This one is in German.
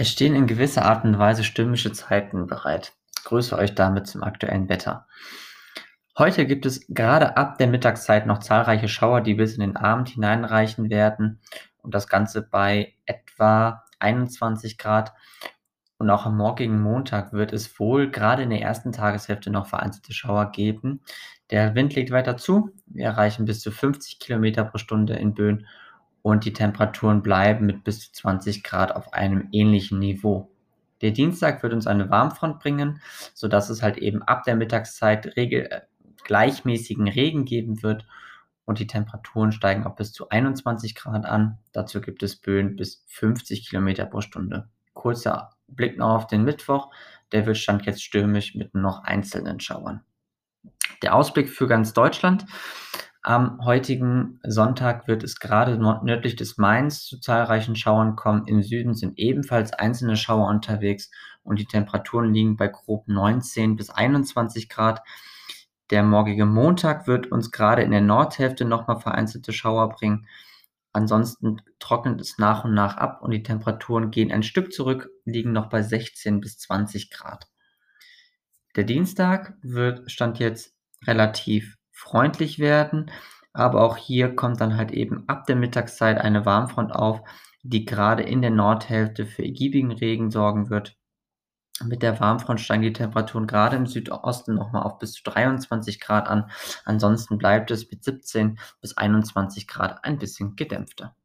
Es stehen in gewisser Art und Weise stürmische Zeiten bereit. Grüße euch damit zum aktuellen Wetter. Heute gibt es gerade ab der Mittagszeit noch zahlreiche Schauer, die bis in den Abend hineinreichen werden und das Ganze bei etwa 21 Grad. Und auch am morgigen Montag wird es wohl gerade in der ersten Tageshälfte noch vereinzelte Schauer geben. Der Wind legt weiter zu. Wir erreichen bis zu 50 Kilometer pro Stunde in Böen und die Temperaturen bleiben mit bis zu 20 Grad auf einem ähnlichen Niveau. Der Dienstag wird uns eine Warmfront bringen, sodass es halt eben ab der Mittagszeit regel äh, gleichmäßigen Regen geben wird und die Temperaturen steigen auf bis zu 21 Grad an. Dazu gibt es Böen bis 50 Kilometer pro Stunde. Kurzer Blick noch auf den Mittwoch. Der wird stand jetzt stürmisch mit noch einzelnen Schauern. Der Ausblick für ganz Deutschland. Am heutigen Sonntag wird es gerade nördlich des Mains zu zahlreichen Schauern kommen. Im Süden sind ebenfalls einzelne Schauer unterwegs und die Temperaturen liegen bei grob 19 bis 21 Grad. Der morgige Montag wird uns gerade in der Nordhälfte nochmal vereinzelte Schauer bringen. Ansonsten trocknet es nach und nach ab und die Temperaturen gehen ein Stück zurück, liegen noch bei 16 bis 20 Grad. Der Dienstag wird Stand jetzt relativ freundlich werden. Aber auch hier kommt dann halt eben ab der Mittagszeit eine Warmfront auf, die gerade in der Nordhälfte für ergiebigen Regen sorgen wird. Mit der Warmfront steigen die Temperaturen gerade im Südosten nochmal auf bis zu 23 Grad an. Ansonsten bleibt es mit 17 bis 21 Grad ein bisschen gedämpfter.